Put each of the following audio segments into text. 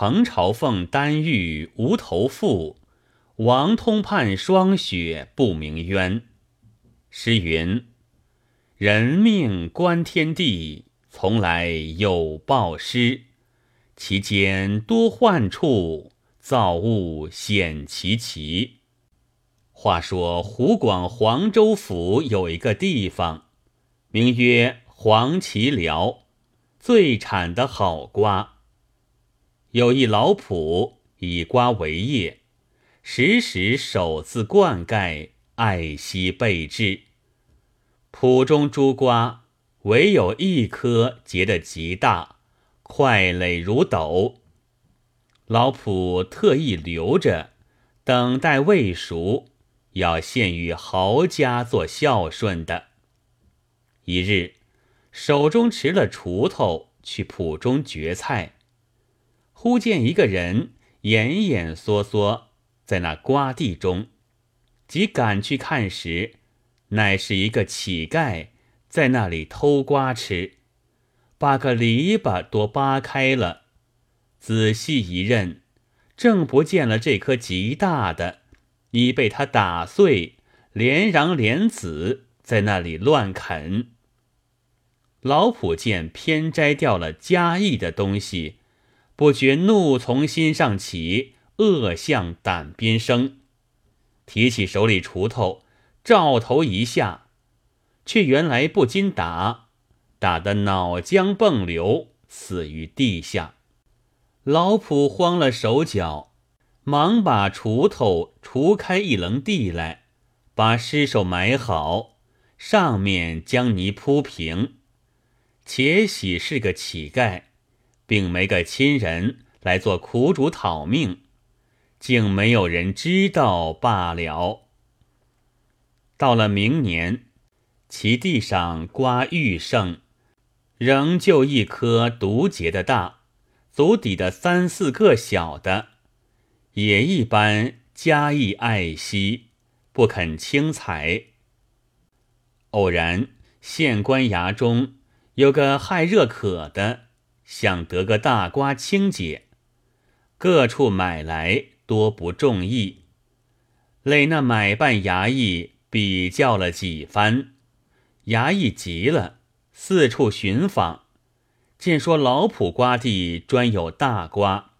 程朝凤丹玉无头妇，王通判霜雪不鸣冤。诗云：“人命关天地，从来有报失。其间多患处，造物显其奇。”话说湖广黄州府有一个地方，名曰黄芪寮，最产的好瓜。有一老圃以瓜为业，时时手自灌溉，爱惜备至。圃中诸瓜，唯有一颗结得极大，块垒如斗。老圃特意留着，等待未熟，要献与豪家做孝顺的。一日，手中持了锄头去圃中掘菜。忽见一个人眼眼缩缩在那瓜地中，即赶去看时，乃是一个乞丐在那里偷瓜吃，把个篱笆都扒开了。仔细一认，正不见了这颗极大的，已被他打碎，连瓤连籽在那里乱啃。老仆见偏摘掉了嘉义的东西。不觉怒从心上起，恶向胆边生。提起手里锄头，照头一下，却原来不禁打，打得脑浆迸流，死于地下。老仆慌了手脚，忙把锄头锄开一棱地来，把尸首埋好，上面将泥铺平。且喜是个乞丐。并没个亲人来做苦主讨命，竟没有人知道罢了。到了明年，其地上瓜愈盛，仍旧一颗独结的大，足底的三四个小的，也一般加以爱惜，不肯轻采。偶然县官衙中有个害热渴的。想得个大瓜清解，各处买来多不中意。累那买办衙役比较了几番，衙役急了，四处寻访，见说老圃瓜地专有大瓜，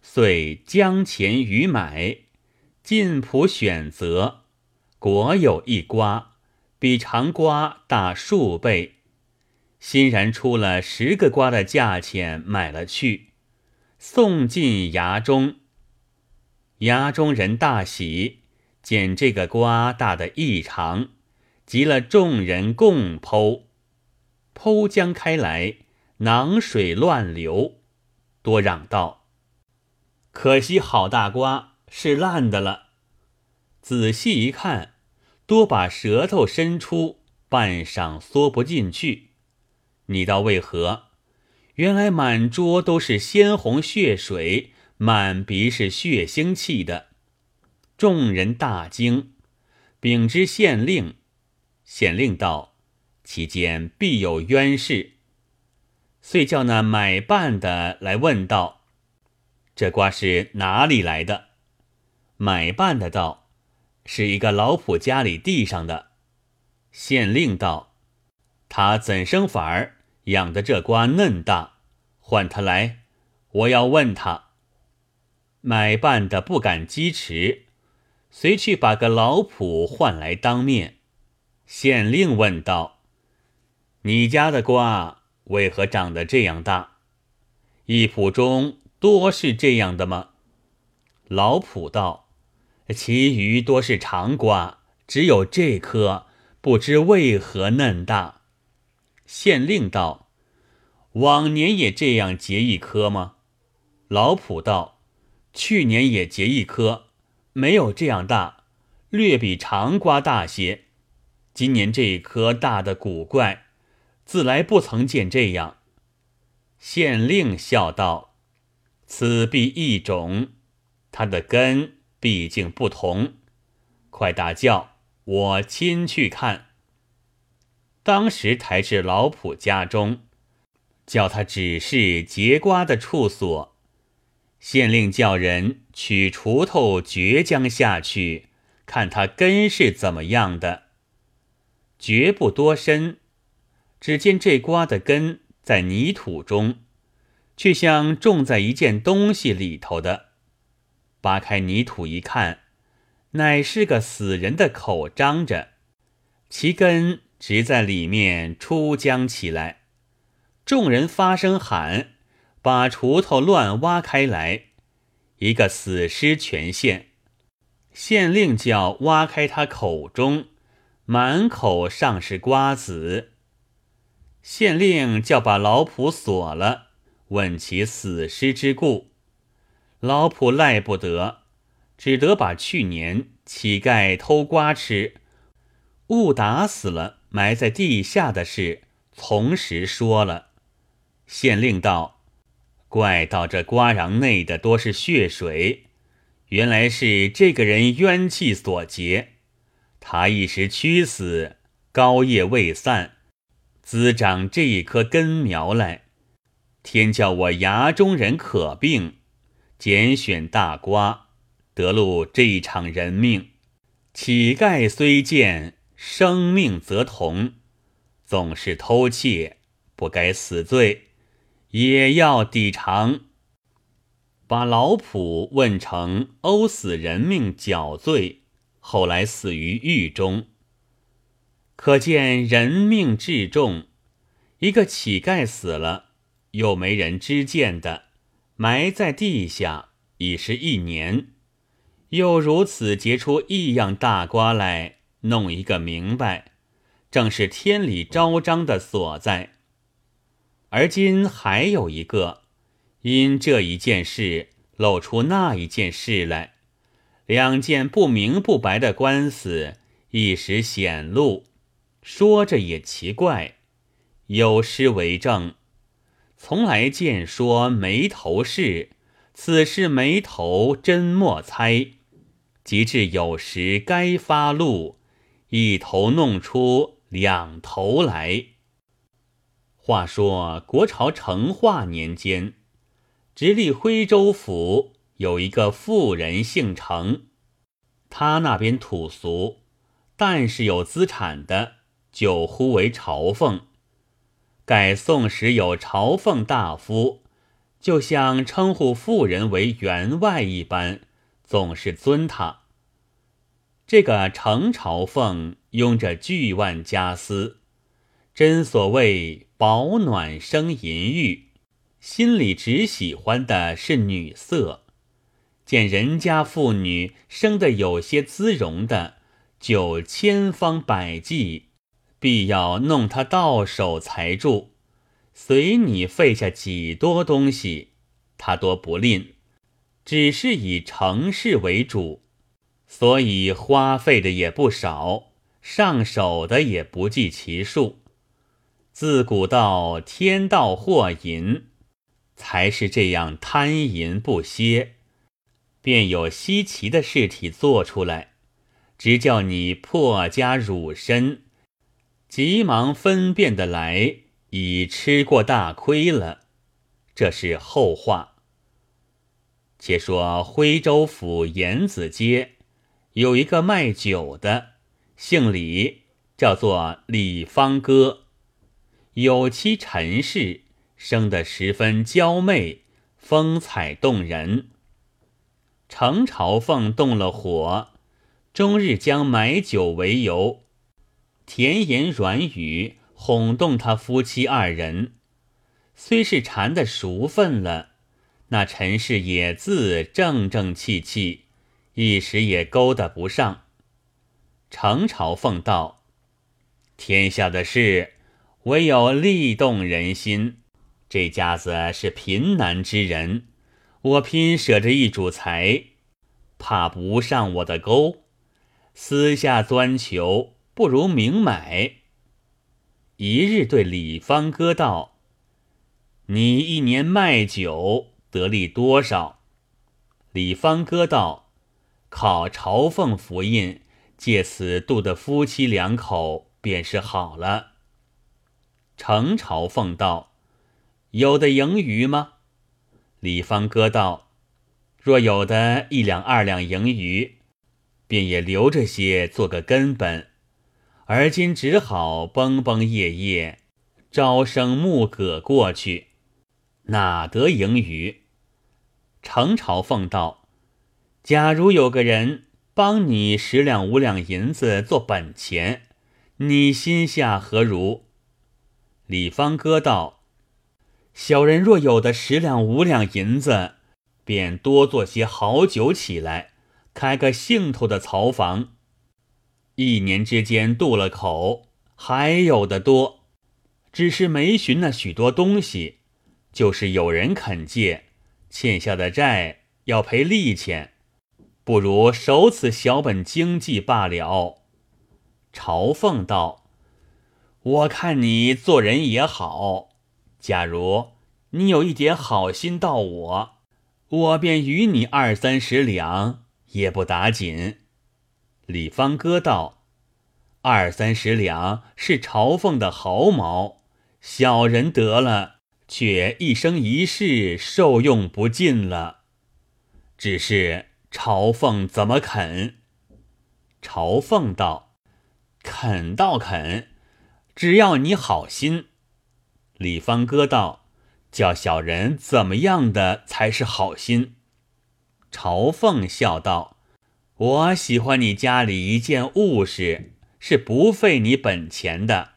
遂将钱与买，进圃选择，果有一瓜，比常瓜大数倍。欣然出了十个瓜的价钱买了去，送进衙中。衙中人大喜，见这个瓜大的异常，急了众人共剖。剖将开来，囊水乱流，多嚷道：“可惜好大瓜是烂的了。”仔细一看，多把舌头伸出，半晌缩不进去。你道为何？原来满桌都是鲜红血水，满鼻是血腥气的。众人大惊，禀知县令。县令道：“其间必有冤事。”遂叫那买办的来问道：“这瓜是哪里来的？”买办的道：“是一个老仆家里地上的。”县令道。他怎生法儿养的这瓜嫩大？唤他来，我要问他。买办的不敢积迟，随去把个老仆唤来当面。县令问道：“你家的瓜为何长得这样大？一圃中多是这样的吗？”老仆道：“其余多是长瓜，只有这颗不知为何嫩大。”县令道：“往年也这样结一颗吗？”老仆道：“去年也结一颗，没有这样大，略比长瓜大些。今年这一颗大的古怪，自来不曾见这样。”县令笑道：“此必异种，它的根毕竟不同。快打轿，我亲去看。”当时抬至老仆家中，叫他指示结瓜的处所。县令叫人取锄头掘将下去，看他根是怎么样的。掘不多深，只见这瓜的根在泥土中，却像种在一件东西里头的。扒开泥土一看，乃是个死人的口张着，其根直在里面出浆起来。众人发声喊，把锄头乱挖开来，一个死尸全现。县令叫挖开他口中，满口尚是瓜子。县令叫把老仆锁了，问其死尸之故。老仆赖不得，只得把去年乞丐偷瓜吃，误打死了埋在地下的事从实说了。县令道：“怪到这瓜瓤内的多是血水，原来是这个人冤气所结。他一时屈死，高叶未散，滋长这一棵根苗来。天叫我衙中人可病。”拣选大瓜，得路这一场人命。乞丐虽贱，生命则同。总是偷窃，不该死罪，也要抵偿。把老仆问成殴死人命绞罪，后来死于狱中。可见人命至重。一个乞丐死了，又没人知见的。埋在地下已是一年，又如此结出异样大瓜来，弄一个明白，正是天理昭彰的所在。而今还有一个，因这一件事露出那一件事来，两件不明不白的官司一时显露，说着也奇怪，有诗为证。从来见说眉头事，此事眉头真莫猜。及至有时该发怒，一头弄出两头来。话说国朝成化年间，直隶徽州府有一个妇人姓程，他那边土俗，但是有资产的，就呼为朝奉。改宋时有朝奉大夫，就像称呼妇人为员外一般，总是尊他。这个程朝奉拥着巨万家私，真所谓保暖生淫欲，心里只喜欢的是女色。见人家妇女生得有些姿容的，就千方百计。必要弄他到手才住，随你费下几多东西，他多不吝，只是以成事为主，所以花费的也不少，上手的也不计其数。自古道天道祸淫，才是这样贪淫不歇，便有稀奇的事体做出来，直叫你破家辱身。急忙分辨的来，已吃过大亏了。这是后话。且说徽州府延子街有一个卖酒的，姓李，叫做李方哥，有妻陈氏，生得十分娇媚，风采动人。程朝奉动了火，终日将买酒为由。甜言软语哄动他夫妻二人，虽是缠得熟分了，那陈氏也自正正气气，一时也勾搭不上。程朝奉道：“天下的事，唯有力动人心。这家子是贫难之人，我拼舍着一主财，怕不上我的钩，私下钻求。”不如明买。一日对李方哥道：“你一年卖酒得利多少？”李方哥道：“靠朝奉符印，借此度的夫妻两口便是好了。”程朝奉道：“有的盈余吗？”李方哥道：“若有的一两二两盈余，便也留着些做个根本。而今只好崩崩夜夜，朝生暮葛过去，哪得盈余？程朝奉道：“假如有个人帮你十两五两银子做本钱，你心下何如？”李方哥道：“小人若有的十两五两银子，便多做些好酒起来，开个兴头的曹房。一年之间渡了口，还有的多，只是没寻那许多东西。就是有人肯借，欠下的债要赔利钱，不如守此小本经济罢了。”朝奉道。我看你做人也好，假如你有一点好心到我，我便与你二三十两，也不打紧。李方哥道：“二三十两是朝奉的毫毛，小人得了，却一生一世受用不尽了。只是朝奉怎么肯？”朝奉道：“肯倒肯。”只要你好心，李方哥道：“叫小人怎么样的才是好心？”朝凤笑道：“我喜欢你家里一件物事，是不费你本钱的，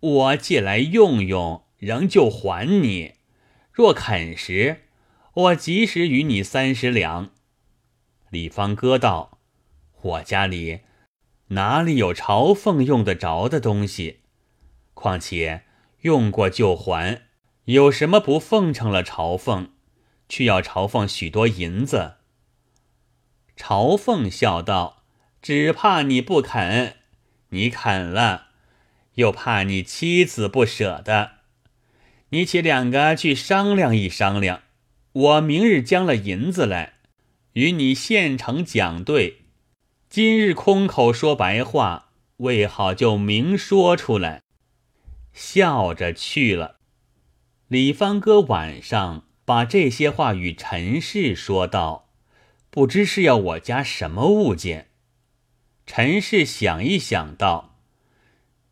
我借来用用，仍旧还你。若肯时，我及时与你三十两。”李方哥道：“我家里哪里有朝奉用得着的东西？”况且用过就还，有什么不奉承了朝奉，却要朝奉许多银子？朝奉笑道：“只怕你不肯，你肯了，又怕你妻子不舍得。你且两个去商量一商量，我明日将了银子来，与你现成讲对。今日空口说白话，未好就明说出来。”笑着去了。李方哥晚上把这些话与陈氏说道：“不知是要我家什么物件。”陈氏想一想道：“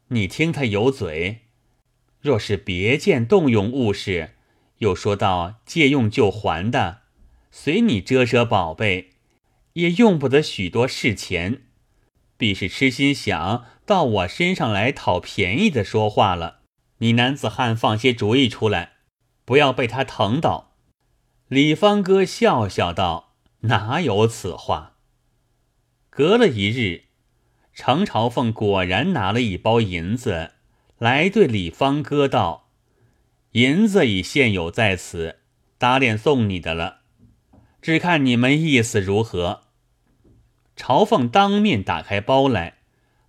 你听他有嘴，若是别件动用物事，又说到借用就还的，随你遮遮宝贝，也用不得许多事钱，必是痴心想。”到我身上来讨便宜的说话了，你男子汉放些主意出来，不要被他疼到。李方哥笑笑道：“哪有此话？”隔了一日，程朝凤果然拿了一包银子来，对李方哥道：“银子已现有在此，打脸送你的了，只看你们意思如何。”朝凤当面打开包来。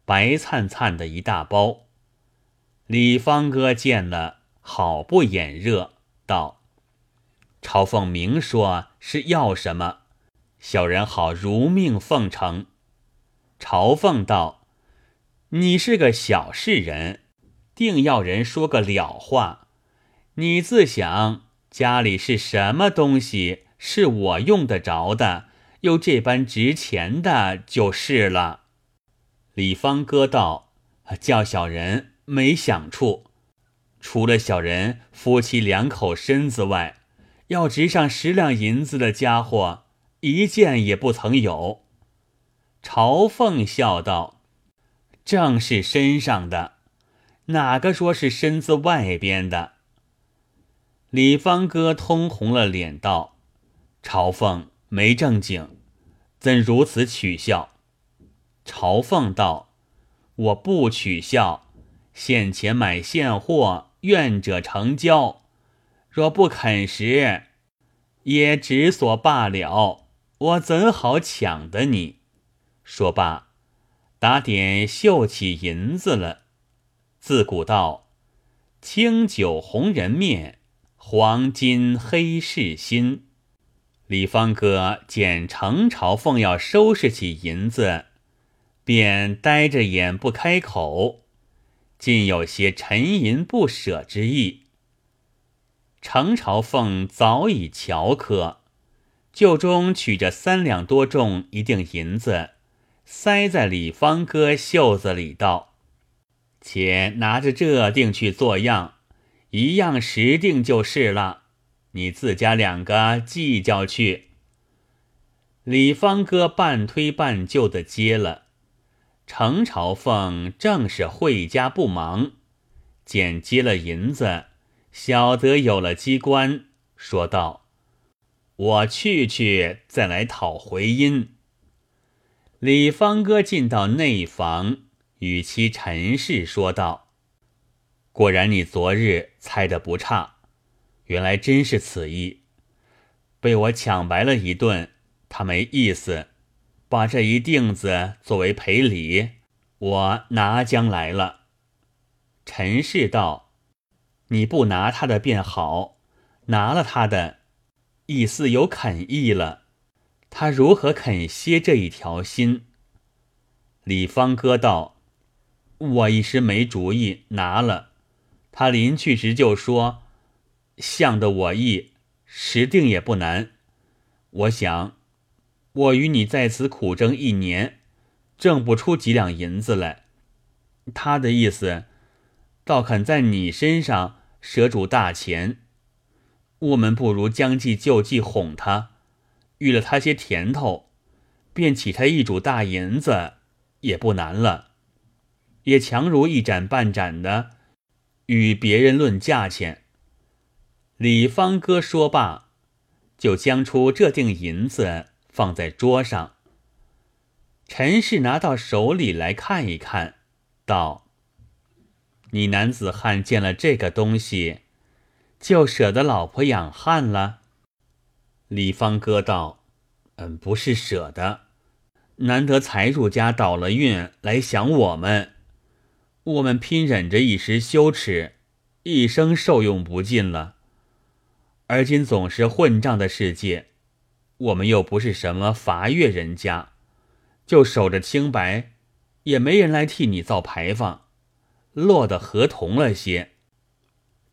白灿灿的一大包，李方哥见了，好不眼热，道：“朝奉明说是要什么，小人好如命奉承。”朝奉道：“你是个小事人，定要人说个了话。你自想家里是什么东西是我用得着的，又这般值钱的，就是了。”李方哥道：“叫小人没想处，除了小人夫妻两口身子外，要值上十两银子的家伙，一件也不曾有。”朝凤笑道：“正是身上的，哪个说是身子外边的？”李方哥通红了脸道：“朝奉没正经，怎如此取笑？”朝奉道：“我不取笑，现钱买现货，愿者成交。若不肯时，也只所罢了。我怎好抢得你？”说罢，打点绣起银子了。自古道：“清酒红人面，黄金黑市心。”李方哥见程朝奉要收拾起银子。便呆着眼不开口，竟有些沉吟不舍之意。程朝凤早已瞧渴，就中取着三两多重一锭银子，塞在李方哥袖子里，道：“且拿着这锭去做样，一样十锭就是了。你自家两个计较去。”李方哥半推半就的接了。程朝凤正是会家不忙，见接了银子，晓得有了机关，说道。我去去，再来讨回音。李方哥进到内房，与其陈氏说道：“果然你昨日猜的不差，原来真是此意。被我抢白了一顿，他没意思，把这一锭子作为赔礼，我拿将来了。”陈氏道：“你不拿他的便好，拿了他的。”意思有肯意了，他如何肯歇这一条心？李方哥道：“我一时没主意，拿了。他临去时就说，向的我意，实定也不难。我想，我与你在此苦争一年，挣不出几两银子来。他的意思，倒肯在你身上舍主大钱。”我们不如将计就计，哄他，遇了他些甜头，便起他一主大银子，也不难了。也强如一盏半盏的，与别人论价钱。李方哥说罢，就将出这锭银子放在桌上。陈氏拿到手里来看一看，道：“你男子汉见了这个东西。”就舍得老婆养汉了。李方哥道：“嗯，不是舍得，难得财主家倒了运来想我们，我们拼忍着一时羞耻，一生受用不尽了。而今总是混账的世界，我们又不是什么伐越人家，就守着清白，也没人来替你造牌坊，落得合同了些。”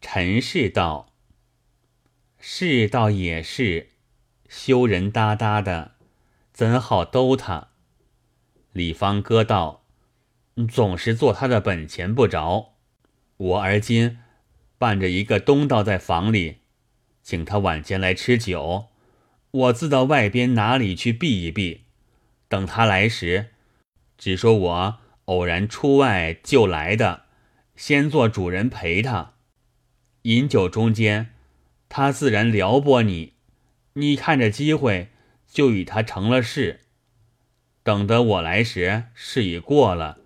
陈氏道：“是倒也是，羞人哒哒的，怎好兜他？”李方哥道：“总是做他的本钱不着。我而今伴着一个东道在房里，请他晚间来吃酒，我自到外边哪里去避一避。等他来时，只说我偶然出外就来的，先做主人陪他。”饮酒中间，他自然撩拨你，你看着机会就与他成了事。等得我来时，事已过了，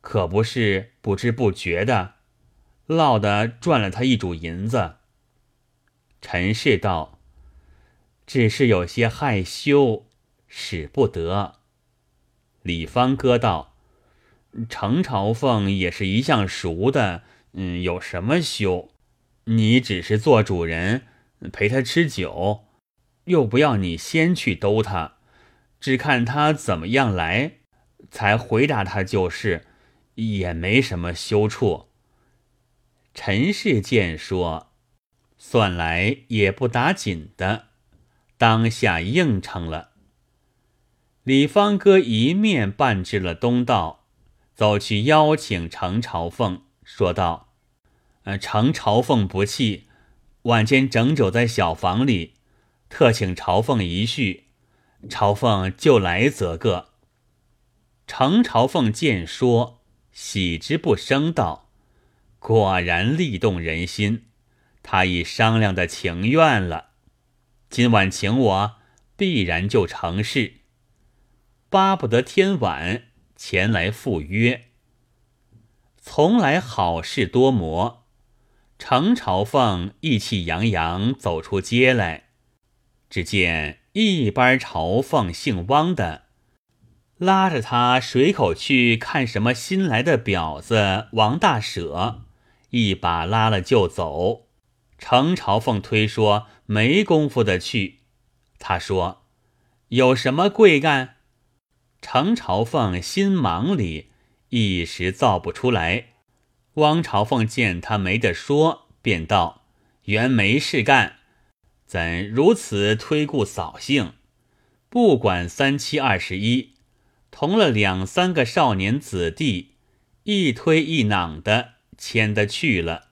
可不是不知不觉的，落得赚了他一主银子。陈氏道：“只是有些害羞，使不得。”李方哥道：“程朝凤也是一向熟的，嗯，有什么羞？”你只是做主人，陪他吃酒，又不要你先去兜他，只看他怎么样来，才回答他就是，也没什么羞处。陈氏见说，算来也不打紧的，当下应承了。李方哥一面办至了东道，走去邀请程朝凤，说道。呃，程朝凤不弃，晚间整酒在小房里，特请朝凤一叙，朝凤就来则个。程朝凤见说，喜之不生，道：“果然力动人心，他已商量的情愿了，今晚请我，必然就成事，巴不得天晚前来赴约。从来好事多磨。”程朝凤意气洋洋走出街来，只见一班朝凤姓汪的拉着他水口去看什么新来的婊子王大舍，一把拉了就走。程朝凤推说没工夫的去，他说有什么贵干？程朝凤心忙里一时造不出来。汪朝凤见他没得说，便道：“原没事干，怎如此推顾扫兴？不管三七二十一，同了两三个少年子弟，一推一攮的牵的去了。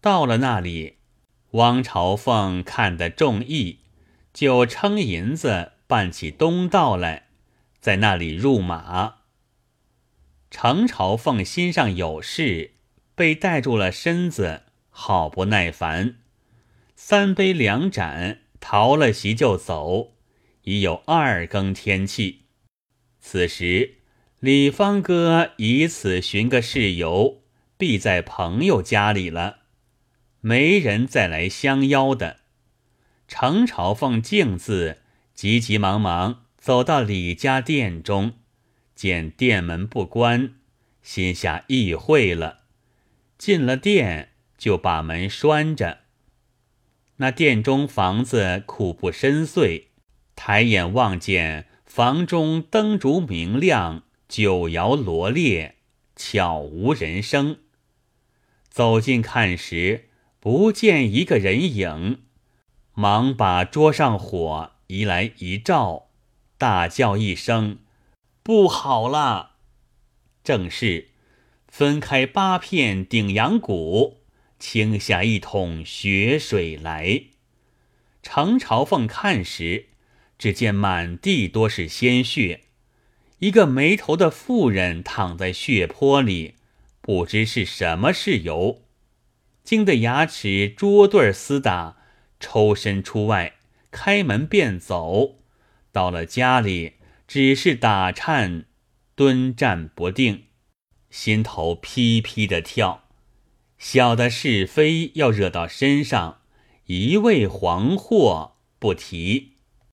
到了那里，汪朝凤看得中意，就称银子办起东道来，在那里入马。程朝凤心上有事，被带住了身子，好不耐烦。三杯两盏，逃了席就走，已有二更天气。此时李方哥以此寻个事由，必在朋友家里了，没人再来相邀的。程朝凤径自急急忙忙走到李家店中。见店门不关，心下意会了。进了店，就把门拴着。那店中房子苦不深邃，抬眼望见房中灯烛明亮，酒肴罗列，悄无人声。走近看时，不见一个人影，忙把桌上火移来一照，大叫一声。不好了！正是分开八片顶阳骨，倾下一桶血水来。程朝凤看时，只见满地多是鲜血，一个没头的妇人躺在血泊里，不知是什么事由，惊得牙齿捉对厮打，抽身出外，开门便走。到了家里。只是打颤，蹲站不定，心头噼噼的跳。小的是非要惹到身上，一味惶惑不提。